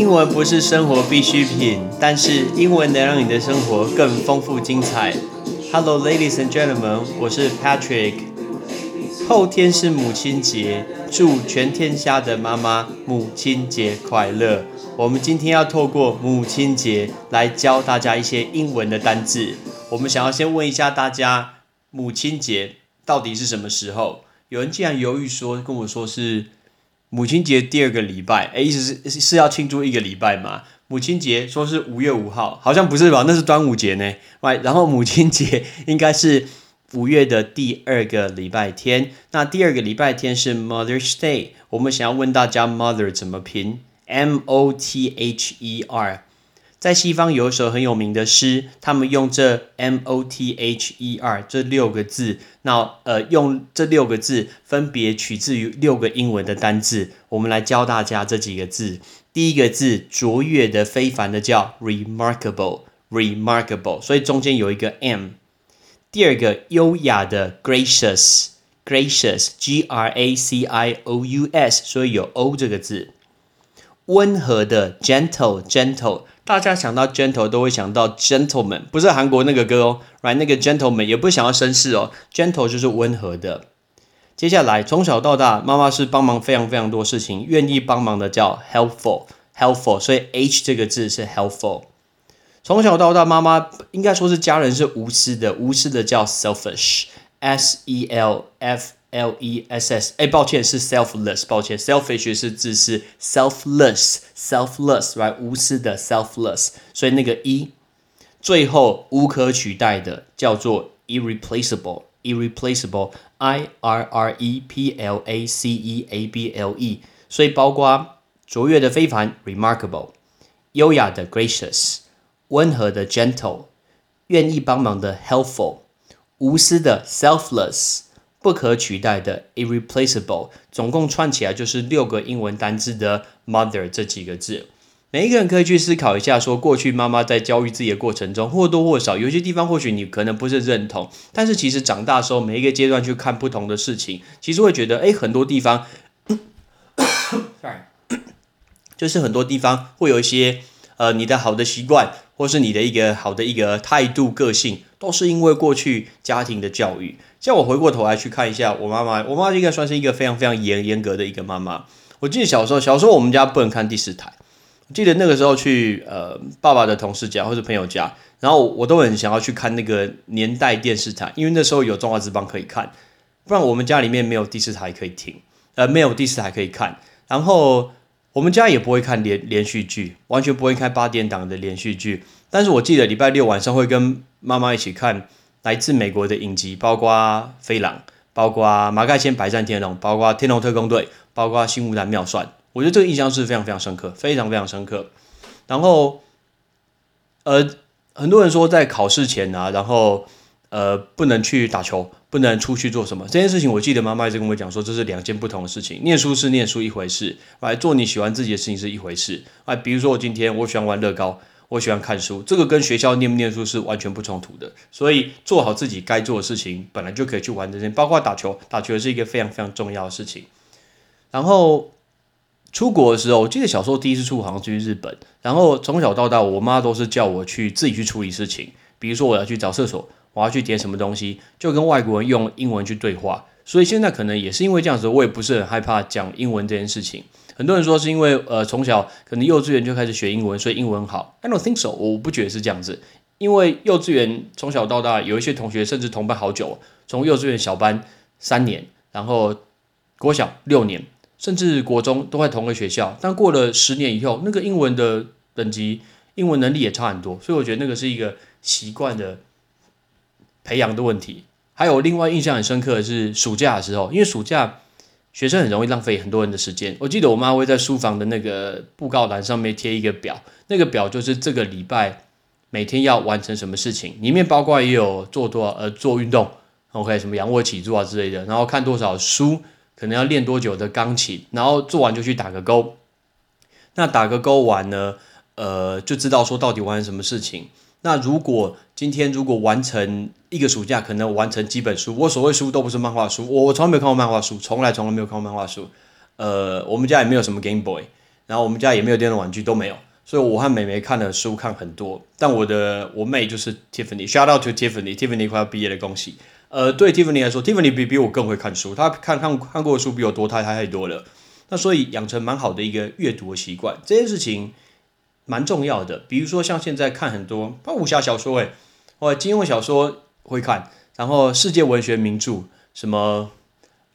英文不是生活必需品，但是英文能让你的生活更丰富精彩。Hello, ladies and gentlemen，我是 Patrick。后天是母亲节，祝全天下的妈妈母亲节快乐。我们今天要透过母亲节来教大家一些英文的单字。我们想要先问一下大家，母亲节到底是什么时候？有人竟然犹豫说跟我说是。母亲节第二个礼拜，哎，意思是是要庆祝一个礼拜吗？母亲节说是五月五号，好像不是吧？那是端午节呢。right，然后母亲节应该是五月的第二个礼拜天。那第二个礼拜天是 Mother's Day。我们想要问大家，Mother 怎么拼？M O T H E R。在西方有一首很有名的诗，他们用这 M O T H E R 这六个字，那呃用这六个字分别取自于六个英文的单字，我们来教大家这几个字。第一个字卓越的、非凡的叫 remarkable，remarkable，所以中间有一个 M。第二个优雅的 gracious，gracious，G R A C I O U S，所以有 O 这个字。温和的 gentle，gentle。大家想到 gentle 都会想到 gentleman，不是韩国那个歌哦，right？那个 gentleman 也不想要绅士哦，gentle 就是温和的。接下来从小到大，妈妈是帮忙非常非常多事情，愿意帮忙的叫 helpful，helpful，所以 h 这个字是 helpful。从小到大，妈妈应该说是家人是无私的，无私的叫 selfish，s e l f。L E S S，哎，抱歉是 selfless，抱歉，selfish 是自私，selfless，selfless，right，无私的 selfless，所以那个 e，最后无可取代的叫做 irreplaceable，irreplaceable，I R R E P L A C E A B L E，所以包括卓越的非凡 remarkable，优雅的 gracious，温和的 gentle，愿意帮忙的 helpful，无私的 selfless。不可取代的 irreplaceable，总共串起来就是六个英文单字的 mother 这几个字。每一个人可以去思考一下，说过去妈妈在教育自己的过程中，或多或少有些地方或许你可能不是认同，但是其实长大时候每一个阶段去看不同的事情，其实会觉得，哎，很多地方，sorry，就是很多地方会有一些，呃，你的好的习惯，或是你的一个好的一个态度、个性，都是因为过去家庭的教育。像我回过头来去看一下我妈妈，我妈妈应该算是一个非常非常严严格的一个妈妈。我记得小时候，小时候我们家不能看第四台。记得那个时候去呃爸爸的同事家或者朋友家，然后我都很想要去看那个年代电视台，因为那时候有中华之邦可以看，不然我们家里面没有第四台可以听，呃没有第四台可以看。然后我们家也不会看连连续剧，完全不会看八点档的连续剧。但是我记得礼拜六晚上会跟妈妈一起看。来自美国的影集，包括《飞狼》，包括《马盖先百战天龙》，包括《天龙特工队》，包括《新无胆妙算》。我觉得这个印象是非常非常深刻，非常非常深刻。然后，呃，很多人说在考试前啊，然后呃不能去打球，不能出去做什么。这件事情，我记得妈妈一直跟我讲说，这是两件不同的事情。念书是念书一回事，来做你喜欢自己的事情是一回事。啊，比如说我今天我喜欢玩乐高。我喜欢看书，这个跟学校念不念书是完全不冲突的。所以做好自己该做的事情，本来就可以去玩这些，包括打球，打球是一个非常非常重要的事情。然后出国的时候，我记得小时候第一次出国好像去日本，然后从小到大，我妈都是叫我去自己去处理事情，比如说我要去找厕所，我要去点什么东西，就跟外国人用英文去对话。所以现在可能也是因为这样子，我也不是很害怕讲英文这件事情。很多人说是因为呃从小可能幼稚园就开始学英文，所以英文好。I don't think so，我不觉得是这样子。因为幼稚园从小到大有一些同学甚至同班好久，从幼稚园小班三年，然后国小六年，甚至国中都在同个学校，但过了十年以后，那个英文的等级、英文能力也差很多。所以我觉得那个是一个习惯的培养的问题。还有另外印象很深刻的是暑假的时候，因为暑假。学生很容易浪费很多人的时间。我记得我妈会在书房的那个布告栏上面贴一个表，那个表就是这个礼拜每天要完成什么事情，里面包括也有做多少呃做运动，OK 什么仰卧起坐啊之类的，然后看多少书，可能要练多久的钢琴，然后做完就去打个勾。那打个勾完呢，呃，就知道说到底完成什么事情。那如果今天如果完成一个暑假，可能完成几本书。我所谓书都不是漫画书，我从来没有看过漫画书，从来从来没有看过漫画书。呃，我们家也没有什么 Game Boy，然后我们家也没有电动玩具，都没有。所以我和美眉看的书看很多，但我的我妹就是 Tiffany，shout out to Tiffany，Tiffany 快要毕业了，恭喜。呃，对 Tiffany 来说，Tiffany 比比我更会看书，她看看看过的书比我多太太太多了。那所以养成蛮好的一个阅读的习惯，这件事情蛮重要的。比如说像现在看很多武侠小说，诶，或金庸小说会看，然后世界文学名著，什么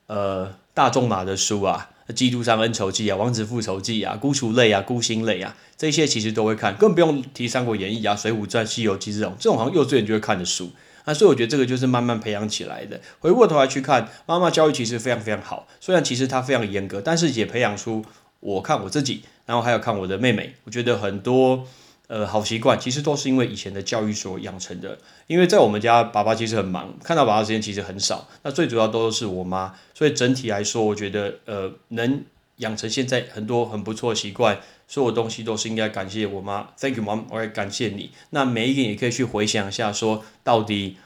呃大仲马的书啊。《基督山恩仇记》啊，《王子复仇记》啊，《孤雏类》啊，《孤星类》啊，这些其实都会看，更不用提《三国演义》啊，《水浒传》《西游记》这种，这种好像幼稚园就会看的书啊，所以我觉得这个就是慢慢培养起来的。回过头来去看，妈妈教育其实非常非常好，虽然其实她非常严格，但是也培养出我看我自己，然后还有看我的妹妹，我觉得很多。呃，好习惯其实都是因为以前的教育所养成的。因为在我们家，爸爸其实很忙，看到爸爸时间其实很少。那最主要都是我妈，所以整体来说，我觉得呃，能养成现在很多很不错的习惯，所有东西都是应该感谢我妈。Thank you, mom，我也感谢你。那每一个人也可以去回想一下，说到底，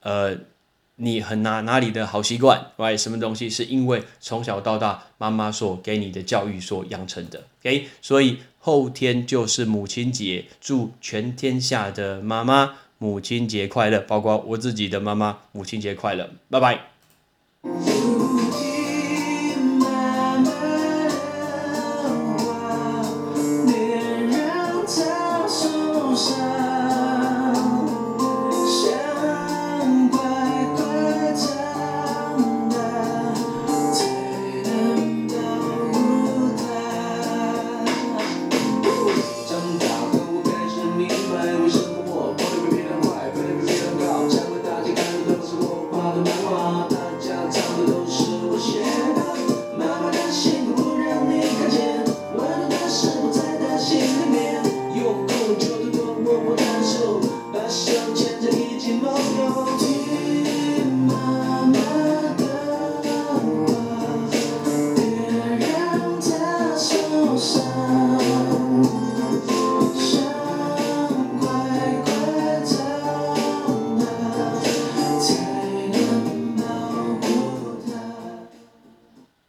呃。你很哪哪里的好习惯，right？什么东西是因为从小到大妈妈所给你的教育所养成的？OK，所以后天就是母亲节，祝全天下的妈妈母亲节快乐，包括我自己的妈妈母亲节快乐，拜拜。